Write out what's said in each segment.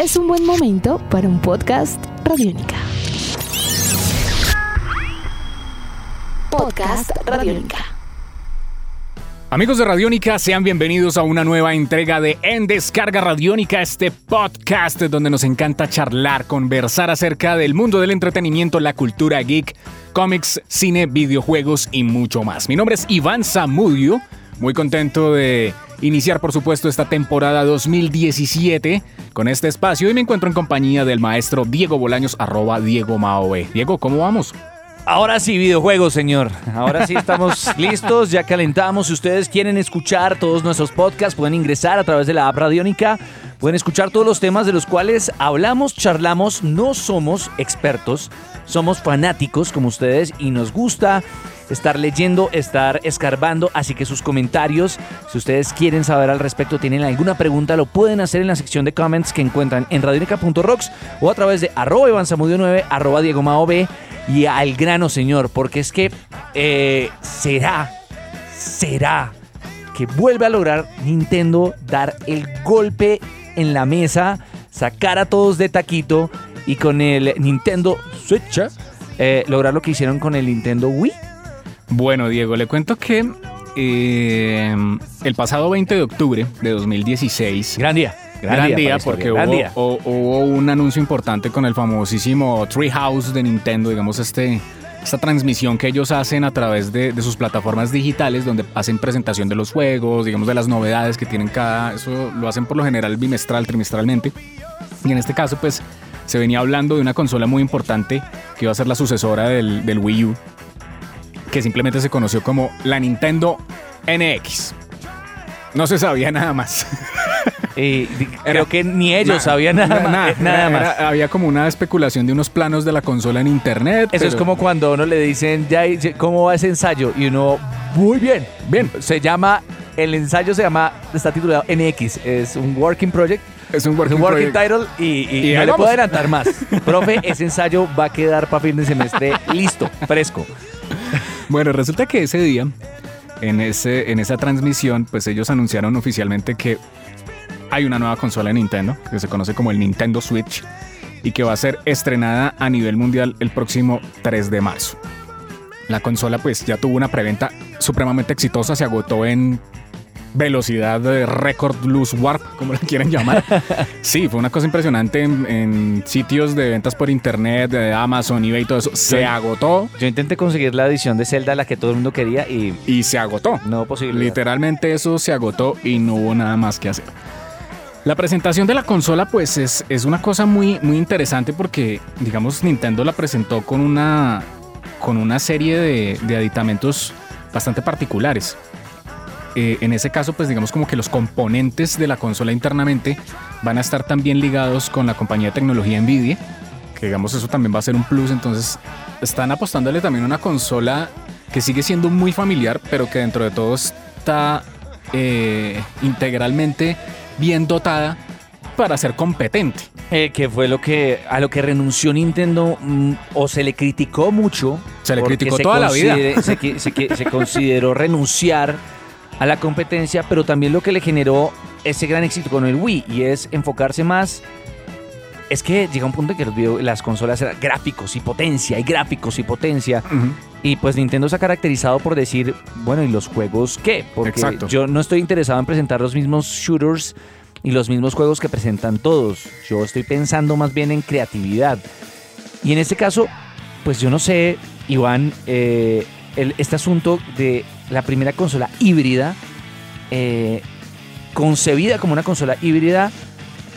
es un buen momento para un podcast Radiónica. Podcast Radiónica. Amigos de Radiónica, sean bienvenidos a una nueva entrega de En Descarga Radiónica, este podcast donde nos encanta charlar, conversar acerca del mundo del entretenimiento, la cultura geek, cómics, cine, videojuegos y mucho más. Mi nombre es Iván Zamudio, muy contento de iniciar por supuesto esta temporada 2017 con este espacio y me encuentro en compañía del maestro Diego Bolaños, arroba Diego Maoe. Diego, ¿cómo vamos? Ahora sí, videojuegos, señor. Ahora sí estamos listos, ya calentamos. Si ustedes quieren escuchar todos nuestros podcasts, pueden ingresar a través de la app Radiónica. Pueden escuchar todos los temas de los cuales hablamos, charlamos. No somos expertos, somos fanáticos como ustedes y nos gusta estar leyendo, estar escarbando. Así que sus comentarios, si ustedes quieren saber al respecto, tienen alguna pregunta, lo pueden hacer en la sección de comments que encuentran en radionica.rocks o a través de arroba ivanzamudio9, arroba Diego Mao B y al grano, señor, porque es que eh, será, será que vuelve a lograr Nintendo dar el golpe en la mesa, sacar a todos de taquito y con el Nintendo Switch eh, lograr lo que hicieron con el Nintendo Wii. Bueno, Diego, le cuento que eh, el pasado 20 de octubre de 2016... Gran día. Gran, día, porque hubo, hubo, un anuncio importante con el famosísimo Treehouse de Nintendo, digamos, este, esta transmisión que ellos hacen a través de, de, sus plataformas digitales, donde hacen presentación de los juegos, digamos, de las novedades que tienen cada. Eso lo hacen por lo general bimestral, trimestralmente. Y en este caso, pues, se venía hablando de una consola muy importante que iba a ser la sucesora del, del Wii U, que simplemente se conoció como la Nintendo NX. No se sabía nada más. Eh, creo que ni ellos sabían nada, nada, nada más. Era, había como una especulación de unos planos de la consola en internet. Eso es como cuando a uno le dicen, ya, ¿cómo va ese ensayo? Y uno, muy bien, bien. Se llama, el ensayo se llama, está titulado NX, es un working project. Es un working, es un working title y, y, y no le puedo adelantar más. Profe, ese ensayo va a quedar para fin de semestre listo, fresco. Bueno, resulta que ese día en, ese, en esa transmisión, pues ellos anunciaron oficialmente que hay una nueva consola de Nintendo, que se conoce como el Nintendo Switch, y que va a ser estrenada a nivel mundial el próximo 3 de marzo. La consola pues ya tuvo una preventa supremamente exitosa, se agotó en velocidad de récord loose warp, como la quieren llamar. Sí, fue una cosa impresionante en, en, sitios de ventas por internet, de Amazon, eBay, todo eso. Se agotó. Yo intenté conseguir la edición de Zelda, la que todo el mundo quería, y. Y se agotó. No posible. Literalmente eso se agotó y no hubo nada más que hacer. La presentación de la consola, pues, es, es una cosa muy, muy interesante porque, digamos, Nintendo la presentó con una, con una serie de, de aditamentos bastante particulares. Eh, en ese caso, pues digamos como que los componentes de la consola internamente van a estar también ligados con la compañía de tecnología Nvidia, que digamos eso también va a ser un plus, entonces están apostándole también a una consola que sigue siendo muy familiar, pero que dentro de todo está eh, integralmente bien dotada para ser competente. Eh, que fue lo que a lo que renunció Nintendo mm, o se le criticó mucho. Se le criticó toda la vida. Se, se, se consideró renunciar a la competencia, pero también lo que le generó ese gran éxito con el Wii y es enfocarse más. Es que llega un punto en que los video, las consolas eran gráficos y potencia, y gráficos y potencia. Uh -huh. Y pues Nintendo se ha caracterizado por decir, bueno, ¿y los juegos qué? Porque Exacto. yo no estoy interesado en presentar los mismos shooters y los mismos juegos que presentan todos. Yo estoy pensando más bien en creatividad. Y en este caso, pues yo no sé, Iván, eh, el, este asunto de la primera consola híbrida, eh, concebida como una consola híbrida,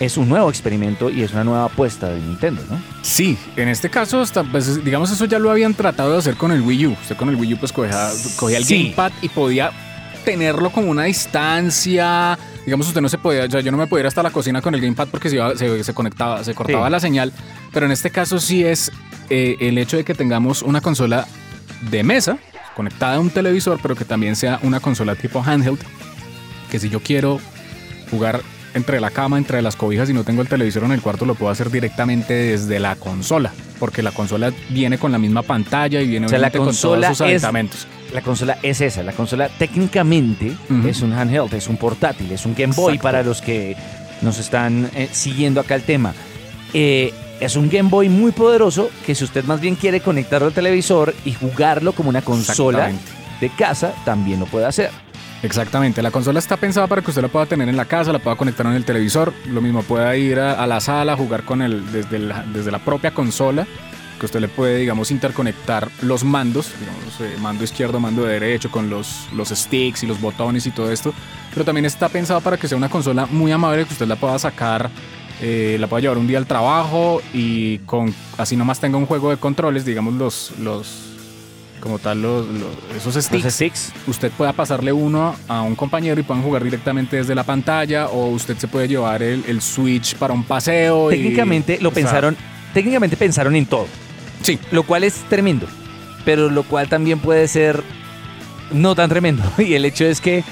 es un nuevo experimento y es una nueva apuesta de Nintendo, ¿no? Sí, en este caso, pues, digamos, eso ya lo habían tratado de hacer con el Wii U. Usted con el Wii U pues cogía, cogía el sí. gamepad y podía tenerlo como una distancia. Digamos, usted no se podía, o sea, yo no me podía ir hasta la cocina con el gamepad porque se, iba, se, se conectaba, se cortaba sí. la señal. Pero en este caso sí es eh, el hecho de que tengamos una consola de mesa conectada a un televisor, pero que también sea una consola tipo handheld. Que si yo quiero jugar entre la cama, entre las cobijas y no tengo el televisor en el cuarto, lo puedo hacer directamente desde la consola, porque la consola viene con la misma pantalla y viene o sea, la con todos sus aditamentos. Es, la consola es esa, la consola técnicamente uh -huh. es un handheld, es un portátil, es un Game Boy Exacto. para los que nos están eh, siguiendo acá el tema. Eh, es un Game Boy muy poderoso que si usted más bien quiere conectarlo al televisor y jugarlo como una consola de casa, también lo puede hacer. Exactamente, la consola está pensada para que usted la pueda tener en la casa, la pueda conectar en el televisor, lo mismo pueda ir a, a la sala, jugar con el desde la, desde la propia consola, que usted le puede, digamos, interconectar los mandos, digamos, eh, mando izquierdo, mando derecho, con los, los sticks y los botones y todo esto, pero también está pensada para que sea una consola muy amable, que usted la pueda sacar, eh, la pueda llevar un día al trabajo y con así nomás tenga un juego de controles, digamos, los... los como tal, los, los- esos sticks Los sticks. usted pueda pasarle uno a un compañero y puedan jugar directamente desde la pantalla o usted se puede llevar el, el Switch para un paseo. y- Técnicamente lo sea, pensaron, técnicamente pensaron en todo. sí, lo cual es tremendo, pero lo cual también puede ser no tan tremendo. Y el hecho es que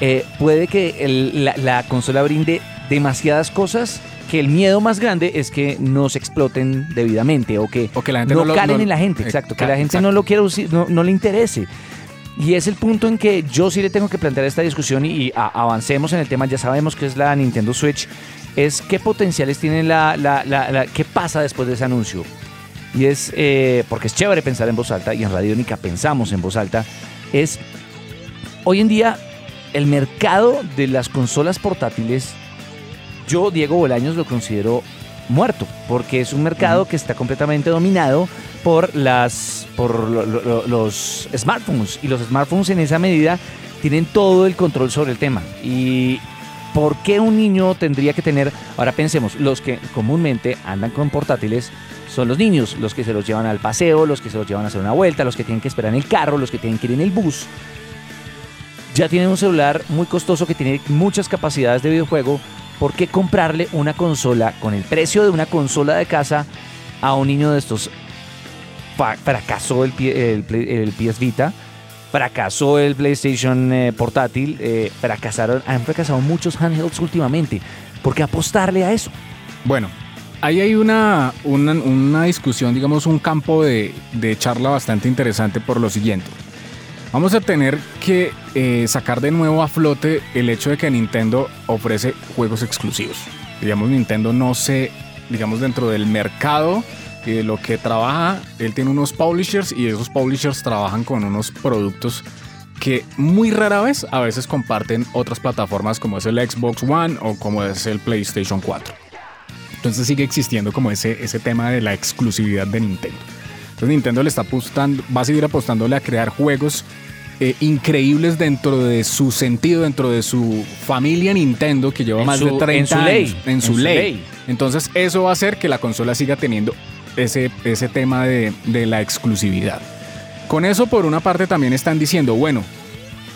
eh, puede que el- la, la consola brinde demasiadas cosas que el miedo más grande es que no se exploten debidamente o que o que la gente no, no, calen no- en la gente, exacto, que la gente exacto. no lo quiera usar, no, no le interese. Y es el punto en que yo sí le tengo que plantear esta discusión y, y a- avancemos en el tema, ya sabemos que es la Nintendo Switch, es qué potenciales tiene la, la, la- la- qué pasa después de ese anuncio. Y es, eh, porque es chévere pensar en voz alta y en Radiónica pensamos en voz alta, es hoy en día el mercado de las consolas portátiles, yo, Diego Bolaños, lo considero muerto, porque es un mercado que está completamente dominado por, las, por lo- lo- lo- los smartphones. Y los smartphones en esa medida tienen todo el control sobre el tema. Y ¿por qué un niño tendría que tener, ahora pensemos, los que comúnmente andan con portátiles son los niños, los que se los llevan al paseo, los que se los llevan a hacer una vuelta, los que tienen que esperar en el carro, los que tienen que ir en el bus. Ya tienen un celular muy costoso que tiene muchas capacidades de videojuego. ¿Por qué comprarle una consola con el precio de una consola de casa a un niño de estos? Fracasó el, el PS Vita, fracasó el PlayStation eh, portátil, eh, fracasaron, han fracasado muchos handhelds últimamente. ¿Por qué apostarle a eso? Bueno, ahí hay una, una, una discusión, digamos, un campo de, de charla bastante interesante por lo siguiente. Vamos a tener que eh, sacar de nuevo a flote el hecho de que Nintendo ofrece juegos exclusivos. Digamos, Nintendo no se, digamos, dentro del mercado y de lo que trabaja, él tiene unos publishers y esos publishers trabajan con unos productos que muy rara vez a veces comparten otras plataformas como es el Xbox One o como es el PlayStation 4. Entonces sigue existiendo como ese, ese tema de la exclusividad de Nintendo. Entonces Nintendo le está apostando, va a seguir apostándole a crear juegos eh, increíbles dentro de su sentido, dentro de su familia Nintendo que lleva En más su- de 30 en su años. ley, En su, en su ley. ley. Entonces eso va a hacer que la consola siga teniendo ese, ese tema de, de la exclusividad. Con eso por una parte también están diciendo, bueno,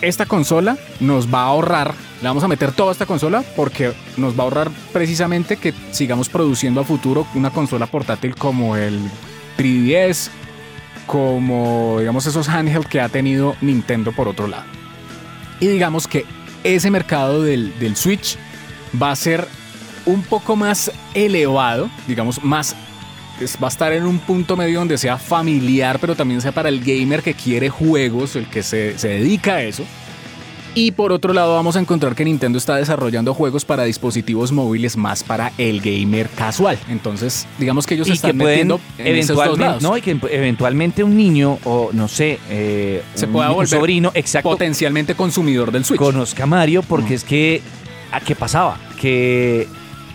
esta consola nos va a ahorrar, le vamos a meter toda esta consola porque nos va a ahorrar precisamente que sigamos produciendo a futuro una consola portátil como el 3DS, como digamos esos handheld que ha tenido Nintendo por otro lado. Y digamos que ese mercado del, del Switch va a ser un poco más elevado, digamos más va a estar en un punto medio donde sea familiar, pero también sea para el gamer que quiere juegos, el que se, se dedica a eso. Y por otro lado vamos a encontrar que Nintendo está desarrollando juegos para dispositivos móviles más para el gamer casual. Entonces, digamos que ellos y están que pueden metiendo en esos dos eventualmente, lados. no, y que eventualmente un niño o no sé, eh, Se un, pueda un volver sobrino, exacto, Potencialmente consumidor del Switch. conozca a Mario porque Mm. es que ¿a qué pasaba? Que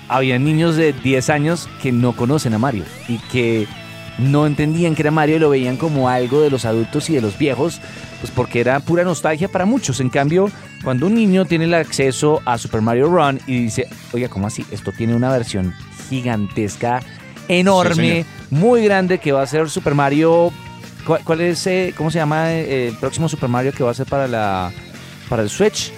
había niños de 10 años que no conocen a Mario y que no entendían que era Mario y lo veían como algo de los adultos y de los viejos, pues porque era pura nostalgia para muchos. En cambio, cuando un niño tiene el acceso a Super Mario Run y dice, oiga, ¿cómo así? Esto tiene una versión gigantesca, enorme, muy grande que va a ser Super Mario. ¿Cuál, cuál es, eh, cómo se llama eh, el próximo Super Mario que va a ser para la para el Switch?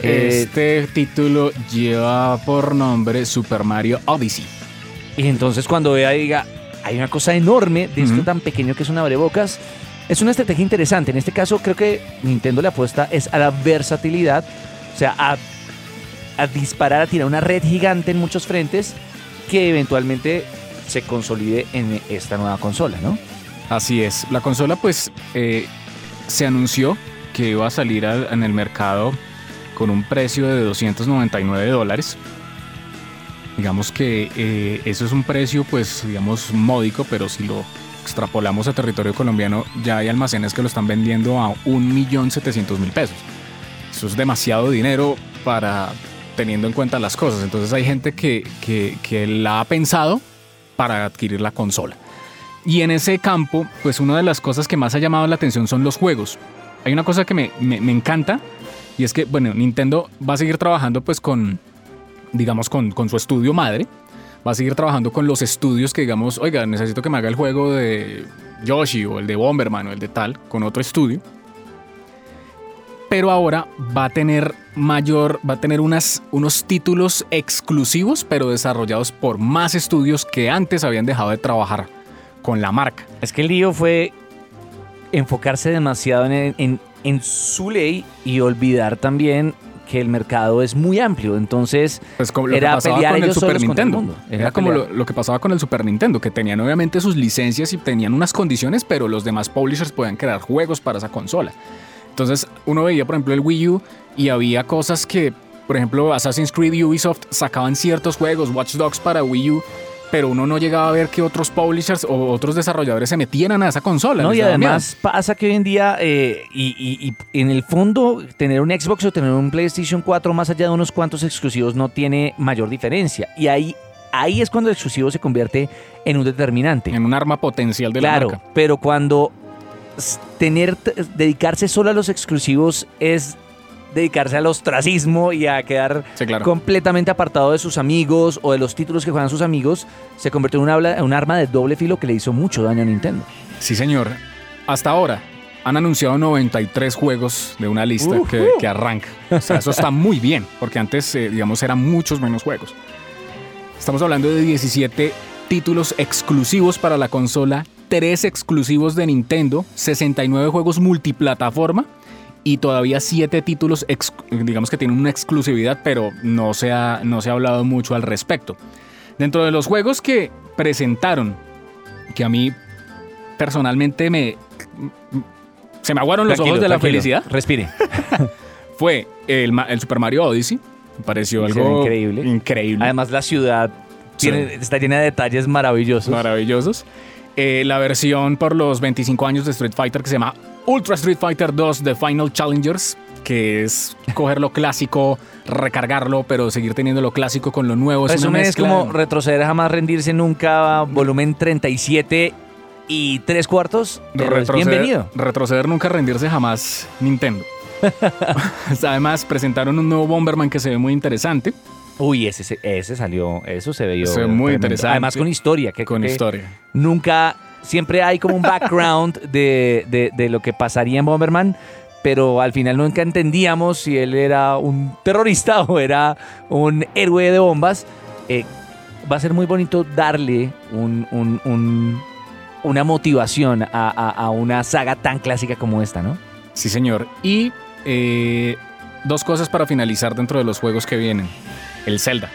Eh, Este título lleva por nombre Super Mario Odyssey. Y entonces cuando vea diga, hay una cosa enorme de esto tan pequeño que es una abrebocas. Es una estrategia interesante. En este caso creo que Nintendo le apuesta es a la versatilidad, o sea, a, a disparar, a tirar una red gigante en muchos frentes que eventualmente se consolide en esta nueva consola, ¿no? Así es. La consola, pues, eh, se anunció que iba a salir al- en el mercado con un precio de 299 dólares. Digamos que eh, eso es un precio, pues, digamos, módico, pero si lo extrapolamos a territorio colombiano, ya hay almacenes que lo están vendiendo a 1.700.000 pesos. Eso es demasiado dinero para teniendo en cuenta las cosas. Entonces hay gente que, que, que la ha pensado para adquirir la consola. Y en ese campo, pues una de las cosas que más ha llamado la atención son los juegos. Hay una cosa que me, me, me encanta y es que, bueno, Nintendo va a seguir trabajando pues con, digamos, con, con su estudio madre. Va a seguir trabajando con los estudios que digamos, oiga, necesito que me haga el juego de Yoshi o el de Bomberman o el de tal, con otro estudio. Pero ahora va a tener mayor, va a tener unas, unos títulos exclusivos, pero desarrollados por más estudios que antes habían dejado de trabajar con la marca. Es que el lío fue enfocarse demasiado en, en, en su ley y olvidar también que el mercado es muy amplio, entonces Pues como lo era que pasaba pelear con el Super solos contra el Nintendo. mundo. Era, como lo, lo que pasaba con el Super Nintendo, que tenían obviamente sus licencias y tenían unas condiciones, pero los demás publishers podían crear juegos para esa consola. Entonces uno veía, por ejemplo, el Wii U y había cosas que, por ejemplo, Assassin's Creed y Ubisoft sacaban ciertos juegos, Watch Dogs para Wii U, pero uno no llegaba a ver que otros publishers o otros desarrolladores se metieran a esa consola. No, y miedo. además pasa que hoy en día, eh, y, y- y en el fondo, tener un Xbox o tener un PlayStation 4, más allá de unos cuantos exclusivos, no tiene mayor diferencia. Y ahí, ahí es cuando el exclusivo se convierte en un determinante. en un arma potencial de claro, la marca. pero cuando tener, dedicarse solo a los exclusivos es dedicarse al ostracismo y a quedar Sí, claro. completamente apartado de sus amigos o de los títulos que juegan sus amigos, se convirtió en una, un arma de doble filo que le hizo mucho daño a Nintendo. Sí, señor. Hasta ahora han anunciado 93 juegos de una lista que arranca. O sea, eso está muy bien, porque antes, eh, digamos, eran muchos menos juegos. Estamos hablando de 17 títulos exclusivos para la consola, 3 exclusivos de Nintendo, 69 juegos multiplataforma y todavía 7 títulos, ex- digamos que tienen una exclusividad, pero no se, ha, no se ha hablado mucho al respecto. Dentro de los juegos que presentaron, que a mí personalmente me... Se me aguaron los Tranquilo, ojos de la felicidad. Respire. Fue el, el Super Mario Odyssey. Me pareció Sí, algo increíble. increíble. Además, la ciudad tiene- está llena de detalles maravillosos. maravillosos. Eh, la versión por los 25 años de Street Fighter que se llama Ultra Street Fighter 2 The Final Challengers, que es coger lo clásico, recargarlo, pero seguir teniendo lo clásico con lo nuevo. Es una Resumen, es mezcla. como retroceder jamás rendirse nunca, volumen 37 y tres cuartos. retroceder, bienvenido. retroceder nunca, rendirse jamás Nintendo. Además, presentaron un nuevo Bomberman que se ve muy interesante, Uy, ese, ese- salió, eso se Se ve muy interesante. Además con historia, que con que historia. nunca, siempre hay como un background de, de- de lo que pasaría en Bomberman, pero al final nunca entendíamos si él era un terrorista o era un héroe de bombas. Eh, va a ser muy bonito darle un- un- un- una motivación a, a- a una saga tan clásica como esta, ¿no? Sí, señor. Y eh, dos cosas para finalizar dentro de los juegos que vienen. El Zelda.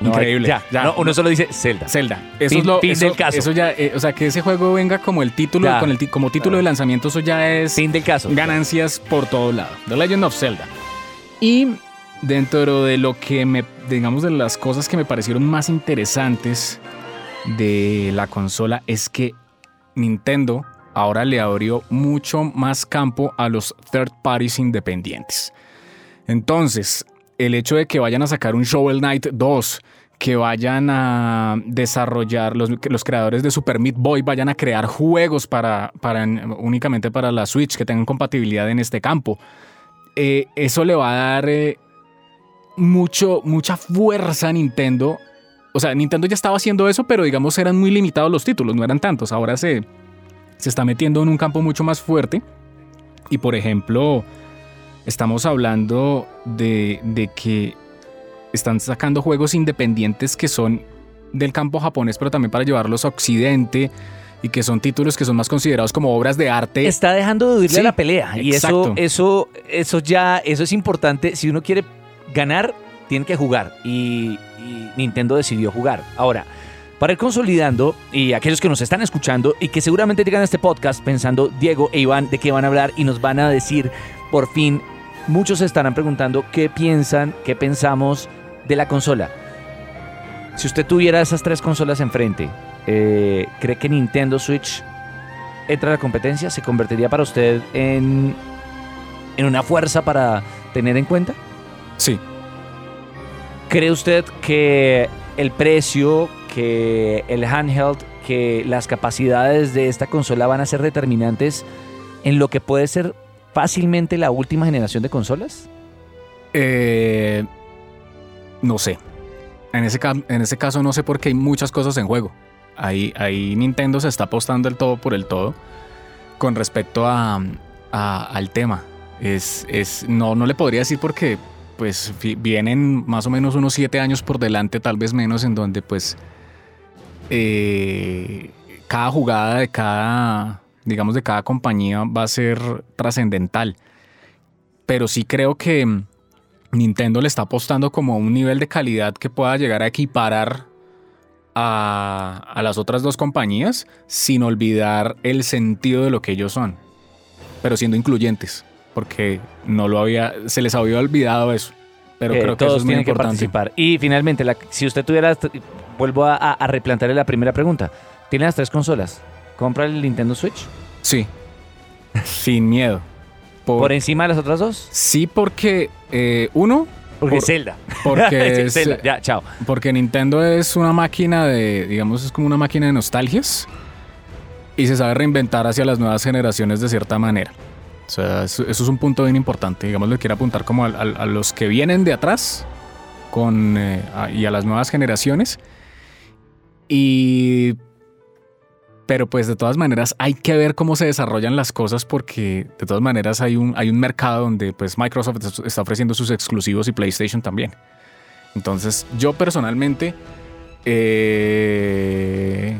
No, Increíble. Ya, Ya. no, uno solo dice Zelda. Zelda. Eso Fin- es lo fin eso, del caso. eso ya, eh, o sea, que ese juego venga como el título, Ya. con el como título Claro. de lanzamiento, eso ya es Fin del caso. ganancias por todo lado. The Legend of Zelda. Y dentro de lo que me, digamos, de las cosas que me parecieron más interesantes de la consola es que Nintendo ahora le abrió mucho más campo a los third parties independientes. Entonces, el hecho de que vayan a sacar un Shovel Knight 2, que vayan a desarrollar, los, los creadores de Super Meat Boy vayan a crear juegos para, para únicamente para la Switch, que tengan compatibilidad en este campo. Eh, eso le va a dar eh, mucho, mucha fuerza a Nintendo. O sea, Nintendo ya estaba haciendo eso, pero digamos eran muy limitados los títulos, no eran tantos. Ahora se, se está metiendo en un campo mucho más fuerte. Y por ejemplo, estamos hablando de, de que están sacando juegos independientes que son del campo japonés, pero también para llevarlos a Occidente y que son títulos que son más considerados como obras de arte. Está dejando de huirle Sí, a la pelea. Y eso, exacto. eso, eso ya, eso es importante. Si uno quiere ganar, tiene que jugar. Y, y Nintendo decidió jugar. Ahora, para ir consolidando, y aquellos que nos están escuchando y que seguramente llegan a este podcast pensando, Diego e Iván, de qué van a hablar y nos van a decir, por fin, muchos se estarán preguntando qué piensan, qué pensamos de la consola. Si usted tuviera esas tres consolas enfrente, eh, ¿cree que Nintendo Switch entra a la competencia? ¿Se convertiría para usted en, en una fuerza para tener en cuenta? Sí. ¿Cree usted que el precio, que el handheld, que las capacidades de esta consola van a ser determinantes en lo que puede ser fácilmente la última generación de consolas? Eh, no sé. En ese, en ese caso no sé porque hay muchas cosas en juego. Ahí, ahí Nintendo se está apostando el todo por el todo con respecto a, al tema. Es, es, no, no le podría decir porque pues vienen más o menos unos siete años por delante, tal vez menos, en donde pues eh, cada jugada de cada, digamos, de cada compañía va a ser trascendental. Pero sí creo que Nintendo le está apostando como a un nivel de calidad que pueda llegar a equiparar a, a las otras dos compañías sin olvidar el sentido de lo que ellos son, pero siendo incluyentes, porque no lo había, se les había olvidado eso. Pero Eh, creo que eso es muy tienen que importante. participar. Y finalmente, la- si usted tuviera, vuelvo a- a replantearle la primera pregunta. Tiene las tres consolas. ¿Compra el Nintendo Switch? Sí, sin miedo. Por- ¿Por encima de las otras dos? sí, porque eh, uno, Porque Por- Zelda. porque es- Zelda. Ya, chao. Porque Nintendo es una máquina de, digamos, es como una máquina de nostalgias y se sabe reinventar hacia las nuevas generaciones de cierta manera. O sea, eso, eso es un punto bien importante. Digamos, le quiero apuntar como a, los que vienen de atrás con, eh, a- y a las nuevas generaciones. Y... Pero pues de todas maneras hay que ver cómo se desarrollan las cosas porque de todas maneras hay un, hay un mercado donde pues Microsoft está ofreciendo sus exclusivos y PlayStation también. Entonces, yo personalmente eh,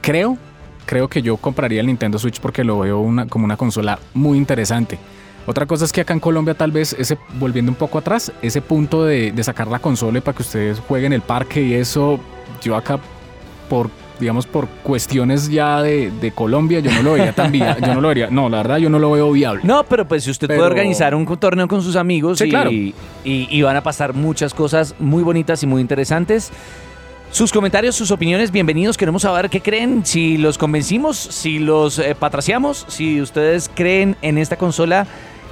creo, creo que yo compraría el Nintendo Switch porque lo veo una- como una consola muy interesante. Otra cosa es que acá en Colombia tal vez ese, volviendo un poco atrás, ese punto de, de sacar la consola para que ustedes jueguen el parque y eso, yo acá por digamos por cuestiones ya de, de Colombia, yo no lo vería tan viable, yo no lo vería, no, la verdad yo no lo veo viable. No, pero pues si usted Pero- puede organizar un torneo con sus amigos Sí, y, claro. y, y van a pasar muchas cosas muy bonitas y muy interesantes. Sus comentarios, sus opiniones, bienvenidos. Queremos saber qué creen, si los convencimos, si los eh, patraciamos, si ustedes creen en esta consola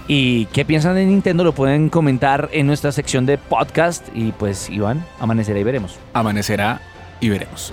y qué piensan de Nintendo, lo pueden comentar en nuestra sección de podcast. Y pues, Iván, amanecerá y veremos. Amanecerá y veremos.